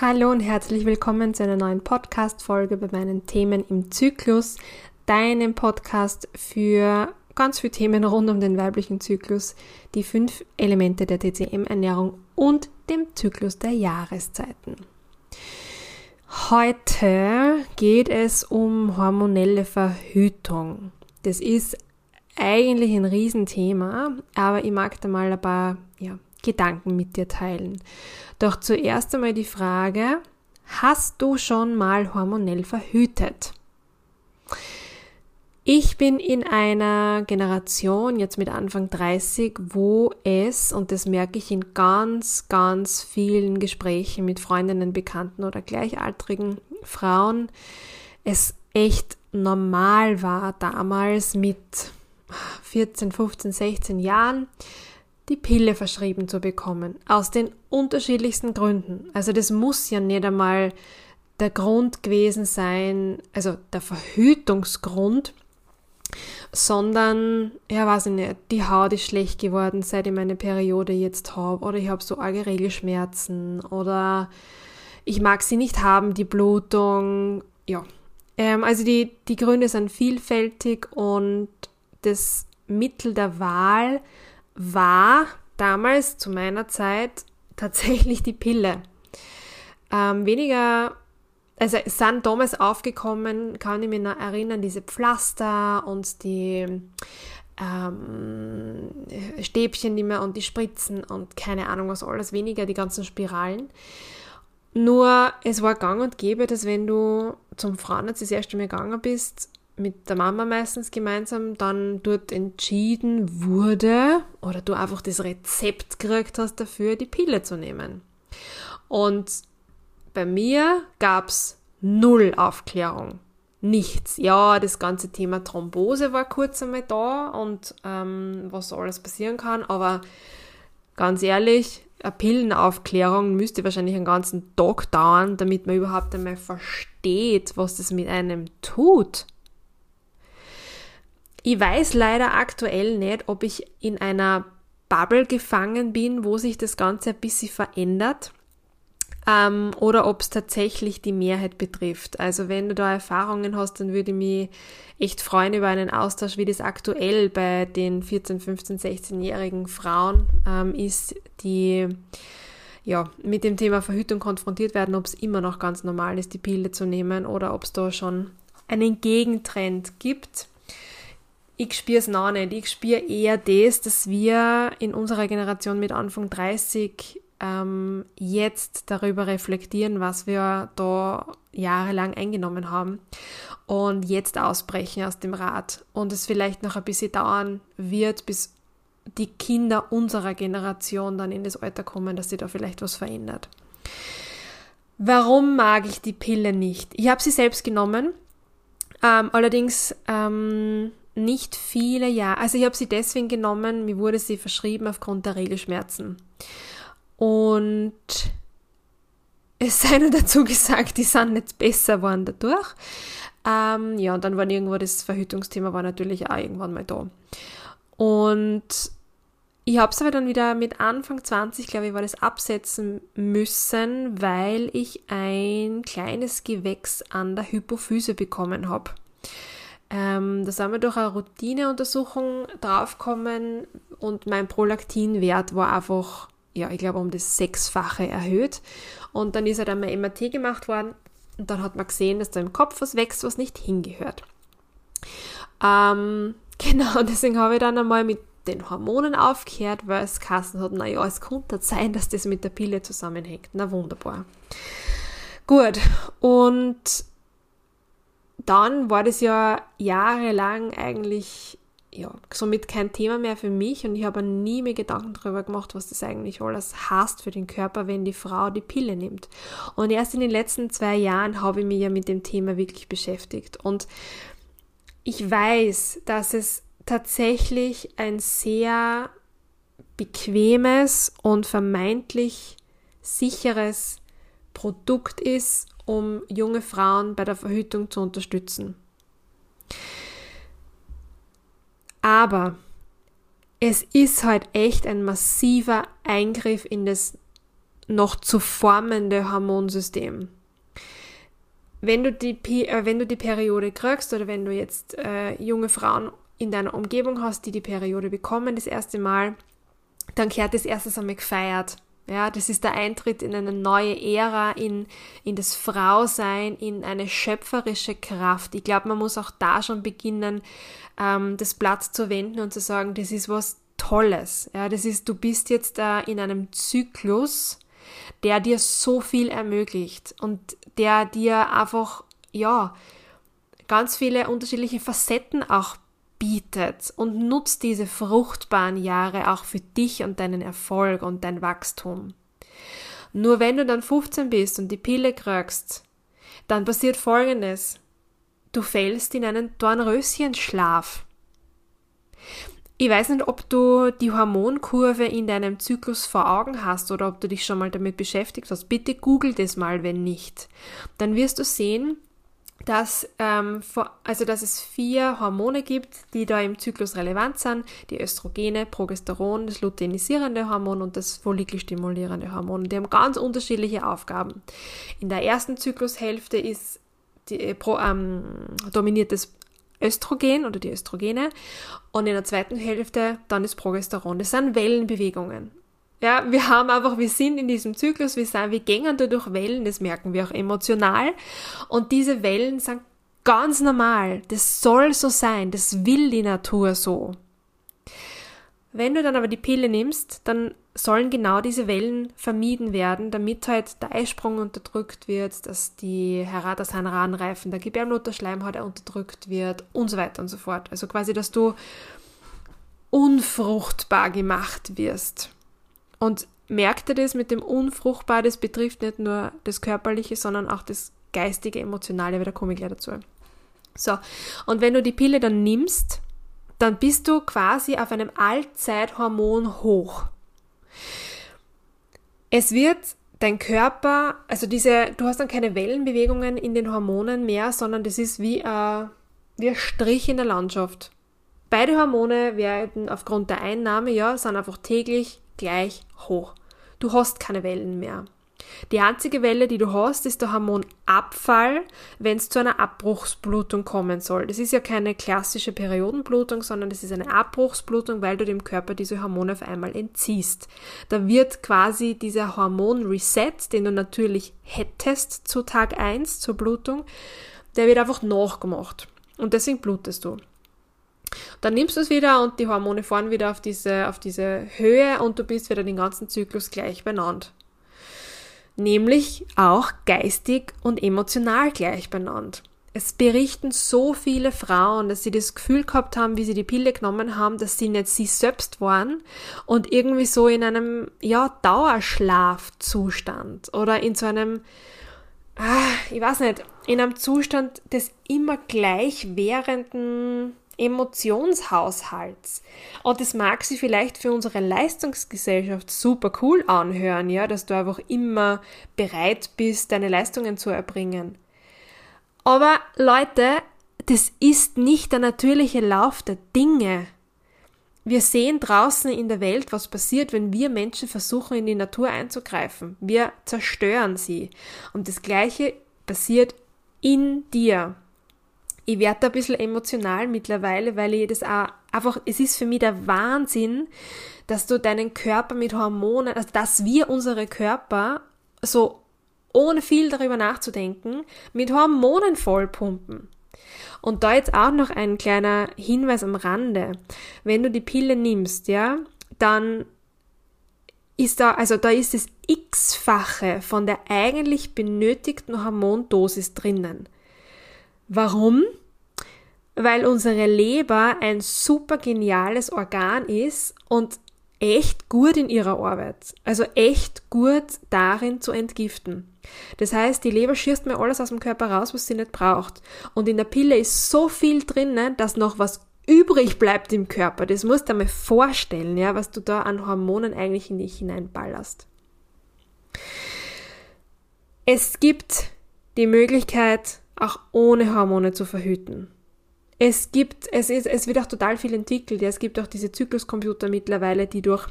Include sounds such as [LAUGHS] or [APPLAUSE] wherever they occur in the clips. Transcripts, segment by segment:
Hallo und herzlich willkommen zu einer neuen Podcast-Folge bei meinen Themen im Zyklus, deinem Podcast für ganz viele Themen rund um den weiblichen Zyklus, die fünf Elemente der TCM-Ernährung und dem Zyklus der Jahreszeiten. Heute geht es um hormonelle Verhütung. Das ist eigentlich ein Riesenthema, aber ich mag da mal ein paar ja, Gedanken mit dir teilen. Doch zuerst einmal die Frage, hast du schon mal hormonell verhütet? Ich bin in einer Generation, jetzt mit Anfang 30, wo es, und das merke ich in ganz, ganz vielen Gesprächen mit Freundinnen, Bekannten oder gleichaltrigen Frauen, es echt normal war damals mit 14, 15, 16 Jahren, die Pille verschrieben zu bekommen. Aus den unterschiedlichsten Gründen. Also das muss ja nicht einmal der Grund gewesen sein, also der Verhütungsgrund, sondern, ja, weiß ich nicht, die Haut ist schlecht geworden, seit ich meine Periode jetzt habe, oder ich habe so arge Regelschmerzen, oder ich mag sie nicht haben, die Blutung, ja. Ähm, also die, die Gründe sind vielfältig und das Mittel der Wahl war damals zu meiner Zeit tatsächlich die Pille. Ähm, weniger, also es sind damals aufgekommen, kann ich mich noch erinnern, diese Pflaster und die ähm, Stäbchen, man und die Spritzen und keine Ahnung was alles, weniger die ganzen Spiralen. Nur es war gang und gäbe, dass wenn du zum Frauenarzt das erste Mal gegangen bist, mit der Mama meistens gemeinsam dann dort entschieden wurde oder du einfach das Rezept gekriegt hast dafür, die Pille zu nehmen. Und bei mir gab's null Aufklärung. Nichts. Ja, das ganze Thema Thrombose war kurz einmal da und ähm, was alles passieren kann, aber ganz ehrlich, eine Pillenaufklärung müsste wahrscheinlich einen ganzen Tag dauern, damit man überhaupt einmal versteht, was das mit einem tut. Ich weiß leider aktuell nicht, ob ich in einer Bubble gefangen bin, wo sich das Ganze ein bisschen verändert ähm, oder ob es tatsächlich die Mehrheit betrifft. Also wenn du da Erfahrungen hast, dann würde ich mich echt freuen über einen Austausch, wie das aktuell bei den 14, 15, 16-jährigen Frauen ähm, ist, die ja, mit dem Thema Verhütung konfrontiert werden, ob es immer noch ganz normal ist, die Pille zu nehmen oder ob es da schon einen Gegentrend gibt ich spüre es noch nicht. Ich spüre eher das, dass wir in unserer Generation mit Anfang 30 ähm, jetzt darüber reflektieren, was wir da jahrelang eingenommen haben und jetzt ausbrechen aus dem Rad und es vielleicht noch ein bisschen dauern wird, bis die Kinder unserer Generation dann in das Alter kommen, dass sich da vielleicht was verändert. Warum mag ich die Pille nicht? Ich habe sie selbst genommen, ähm, allerdings ähm, nicht viele Jahre. Also ich habe sie deswegen genommen, mir wurde sie verschrieben aufgrund der Regelschmerzen. Und es sei nur dazu gesagt, die sind nicht besser geworden dadurch. Ähm, ja, und dann war irgendwo das Verhütungsthema war natürlich auch irgendwann mal da. Und ich habe es aber dann wieder mit Anfang 20, glaube ich, war das absetzen müssen, weil ich ein kleines Gewächs an der Hypophyse bekommen habe. Ähm, da sind wir durch eine Routineuntersuchung draufgekommen und mein Prolaktinwert war einfach, ja, ich glaube, um das Sechsfache erhöht. Und dann ist halt einmal MRT gemacht worden und dann hat man gesehen, dass da im Kopf was wächst, was nicht hingehört. Ähm, [LAUGHS] genau, deswegen habe ich dann einmal mit den Hormonen aufgehört, weil es Kassen hat, naja, es könnte sein, dass das mit der Pille zusammenhängt. Na wunderbar. Gut, und dann war das ja jahrelang eigentlich ja, somit kein Thema mehr für mich und ich habe nie mehr Gedanken darüber gemacht, was das eigentlich alles heißt für den Körper, wenn die Frau die Pille nimmt. Und erst in den letzten zwei Jahren habe ich mich ja mit dem Thema wirklich beschäftigt. Und ich weiß, dass es tatsächlich ein sehr bequemes und vermeintlich sicheres Produkt ist, um junge Frauen bei der Verhütung zu unterstützen. Aber es ist halt echt ein massiver Eingriff in das noch zu formende Hormonsystem. Wenn du die, äh, wenn du die Periode kriegst oder wenn du jetzt äh, junge Frauen in deiner Umgebung hast, die die Periode bekommen, das erste Mal, dann kehrt das erste einmal gefeiert. Ja, das ist der Eintritt in eine neue Ära, in, in das Frausein, in eine schöpferische Kraft. Ich glaube, man muss auch da schon beginnen, ähm, das Blatt zu wenden und zu sagen, das ist was Tolles. Ja, das ist, du bist jetzt äh, in einem Zyklus, der dir so viel ermöglicht und der dir einfach, ja, ganz viele unterschiedliche Facetten auch bietet und nutzt diese fruchtbaren Jahre auch für dich und deinen Erfolg und dein Wachstum. Nur wenn du dann 15 bist und die Pille kriegst, dann passiert Folgendes. Du fällst in einen Dornröschenschlaf. Ich weiß nicht, ob du die Hormonkurve in deinem Zyklus vor Augen hast oder ob du dich schon mal damit beschäftigt hast. Bitte google das mal, wenn nicht. Dann wirst du sehen, dass, ähm, also dass es vier Hormone gibt, die da im Zyklus relevant sind. Die Östrogene, Progesteron, das luteinisierende Hormon und das follikelstimulierende Hormon. Die haben ganz unterschiedliche Aufgaben. In der ersten Zyklushälfte ist die, äh, pro, ähm, dominiert das Östrogen oder die Östrogene und in der zweiten Hälfte dann ist Progesteron. Das sind Wellenbewegungen. Ja, wir haben einfach, wir sind in diesem Zyklus, wir sind, wir gehen da durch Wellen, das merken wir auch emotional. Und diese Wellen sind ganz normal. Das soll so sein. Das will die Natur so. Wenn du dann aber die Pille nimmst, dann sollen genau diese Wellen vermieden werden, damit halt der Eisprung unterdrückt wird, dass die das Heranreifen der Gebärmutterschleimhaut unterdrückt wird und so weiter und so fort. Also quasi, dass du unfruchtbar gemacht wirst. Und merkt ihr das mit dem unfruchtbar, das betrifft nicht nur das Körperliche, sondern auch das geistige, emotionale, weil da komme ich gleich dazu. So, und wenn du die Pille dann nimmst, dann bist du quasi auf einem Allzeithormon hoch. Es wird dein Körper, also diese, du hast dann keine Wellenbewegungen in den Hormonen mehr, sondern das ist wie, äh, wie ein Strich in der Landschaft. Beide Hormone werden aufgrund der Einnahme, ja, sind einfach täglich gleich hoch. Du hast keine Wellen mehr. Die einzige Welle, die du hast, ist der Hormonabfall, wenn es zu einer Abbruchsblutung kommen soll. Das ist ja keine klassische Periodenblutung, sondern das ist eine Abbruchsblutung, weil du dem Körper diese Hormone auf einmal entziehst. Da wird quasi dieser Hormon-Reset, den du natürlich hättest zu Tag 1 zur Blutung, der wird einfach nachgemacht. Und deswegen blutest du. Dann nimmst du es wieder und die Hormone fahren wieder auf diese, auf diese Höhe und du bist wieder den ganzen Zyklus gleich beieinander nämlich auch geistig und emotional gleich benannt. Es berichten so viele Frauen, dass sie das Gefühl gehabt haben, wie sie die Pille genommen haben, dass sie nicht sie selbst waren und irgendwie so in einem, ja, Dauerschlafzustand oder in so einem, ah, ich weiß nicht, in einem Zustand des immer gleichwährenden Emotionshaushalts. Und das mag sich vielleicht für unsere Leistungsgesellschaft super cool anhören, ja, dass du einfach immer bereit bist, deine Leistungen zu erbringen. Aber Leute, das ist nicht der natürliche Lauf der Dinge. Wir sehen draußen in der Welt, was passiert, wenn wir Menschen versuchen, in die Natur einzugreifen. Wir zerstören sie. Und das Gleiche passiert in dir ich werde da ein bisschen emotional mittlerweile, weil ich das auch einfach, es ist für mich der Wahnsinn, dass du deinen Körper mit Hormonen, also dass wir unsere Körper so ohne viel darüber nachzudenken, mit Hormonen vollpumpen. Und da jetzt auch noch ein kleiner Hinweis am Rande. Wenn du die Pille nimmst, ja, dann ist da, also da ist das x-fache von der eigentlich benötigten Hormondosis drinnen. Warum? Weil unsere Leber ein super geniales Organ ist und echt gut in ihrer Arbeit. Also echt gut darin zu entgiften. Das heißt, die Leber schießt mir alles aus dem Körper raus, was sie nicht braucht. Und in der Pille ist so viel drinnen, dass noch was übrig bleibt im Körper. Das musst du dir mal vorstellen, ja, was du da an Hormonen eigentlich in dich hineinballerst. Es gibt die Möglichkeit, auch ohne Hormone zu verhüten. Es gibt, es ist, es wird auch total viel entwickelt. Ja. Es gibt auch diese Zykluscomputer mittlerweile, die durch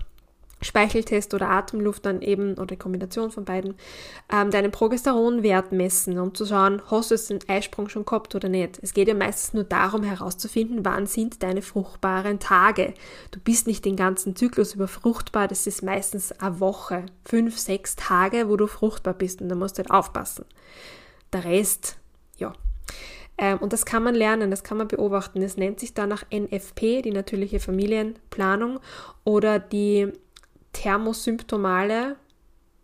Speicheltest oder Atemluft dann eben oder Kombination von beiden ähm, deinen Progesteronwert messen, um zu schauen, hast du einen Eisprung schon gehabt oder nicht. Es geht ja meistens nur darum herauszufinden, wann sind deine fruchtbaren Tage. Du bist nicht den ganzen Zyklus über fruchtbar, das ist meistens eine Woche, fünf, sechs Tage, wo du fruchtbar bist und da musst du halt aufpassen. Der Rest, ja. Ähm, und das kann man lernen, das kann man beobachten. Es nennt sich danach NFP, die natürliche Familienplanung, oder die thermosymptomale,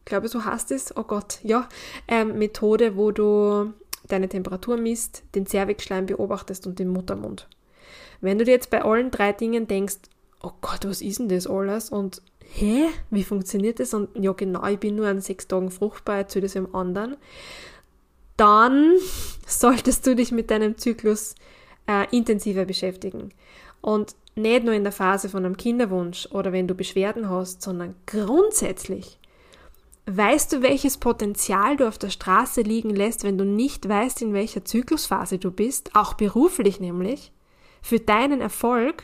glaube so heißt es, oh Gott, ja, ähm, Methode, wo du deine Temperatur misst, den Zervixschleim beobachtest und den Muttermund. Wenn du dir jetzt bei allen drei Dingen denkst, oh Gott, was ist denn das alles? Und hä, wie funktioniert das? Und ja, genau, ich bin nur an sechs Tagen fruchtbar, erzähl das im anderen. Dann solltest du dich mit deinem Zyklus äh, intensiver beschäftigen. Und nicht nur in der Phase von einem Kinderwunsch oder wenn du Beschwerden hast, sondern grundsätzlich. Weißt du, welches Potenzial du auf der Straße liegen lässt, wenn du nicht weißt, in welcher Zyklusphase du bist, auch beruflich nämlich, für deinen Erfolg?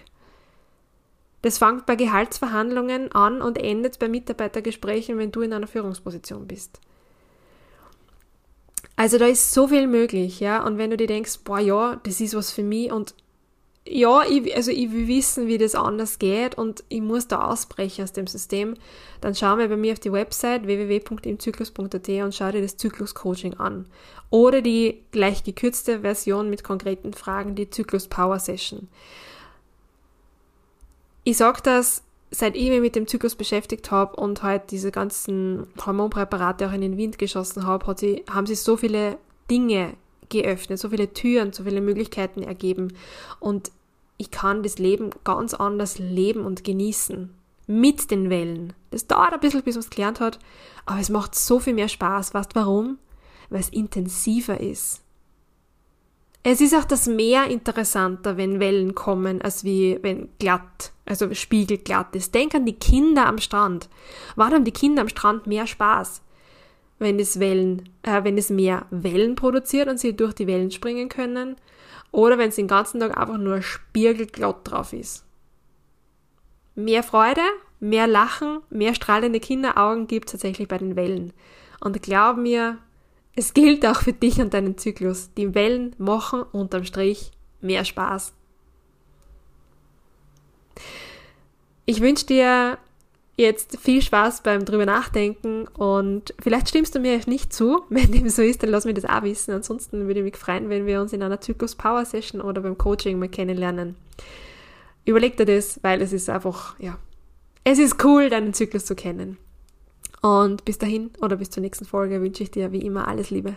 Das fängt bei Gehaltsverhandlungen an und endet bei Mitarbeitergesprächen, wenn du in einer Führungsposition bist. Also da ist so viel möglich, ja. Und wenn du dir denkst, boah ja, das ist was für mich und ja, ich, also ich will wissen, wie das anders geht und ich muss da ausbrechen aus dem System, dann schau mal bei mir auf die Website www.imzyklus.at und schau dir das Zyklus-Coaching an. Oder die gleich gekürzte Version mit konkreten Fragen, die Zyklus Power Session. Ich sag das, seit ich mich mit dem Zyklus beschäftigt habe und halt diese ganzen Hormonpräparate auch in den Wind geschossen habe, sie, haben sich so viele Dinge geöffnet, so viele Türen, so viele Möglichkeiten ergeben. Und ich kann das Leben ganz anders leben und genießen. Mit den Wellen. Das dauert ein bisschen, bis man es gelernt hat, aber es macht so viel mehr Spaß. Weißt warum? Weil es intensiver ist. Es ist auch das Meer interessanter, wenn Wellen kommen, als wie wenn glatt, also spiegelglatt ist. Denk an die Kinder am Strand. Warum haben die Kinder am Strand mehr Spaß? wenn es Wellen, äh, wenn es mehr Wellen produziert und sie durch die Wellen springen können, oder wenn es den ganzen Tag einfach nur spiegelglatt drauf ist. Mehr Freude, mehr Lachen, mehr strahlende Kinderaugen gibt es tatsächlich bei den Wellen. Und glaub mir, es gilt auch für dich und deinen Zyklus. Die Wellen machen unterm Strich mehr Spaß. Ich wünsche dir jetzt viel Spaß beim drüber nachdenken und vielleicht stimmst du mir nicht zu. [LAUGHS] Wenn dem so ist, dann lass mich das auch wissen. Ansonsten würde ich mich freuen, wenn wir uns in einer Zyklus Power Session oder beim Coaching mal kennenlernen. Überleg dir das, weil es ist einfach, ja, es ist cool, deinen Zyklus zu kennen. Und bis dahin oder bis zur nächsten Folge wünsche ich dir wie immer alles Liebe.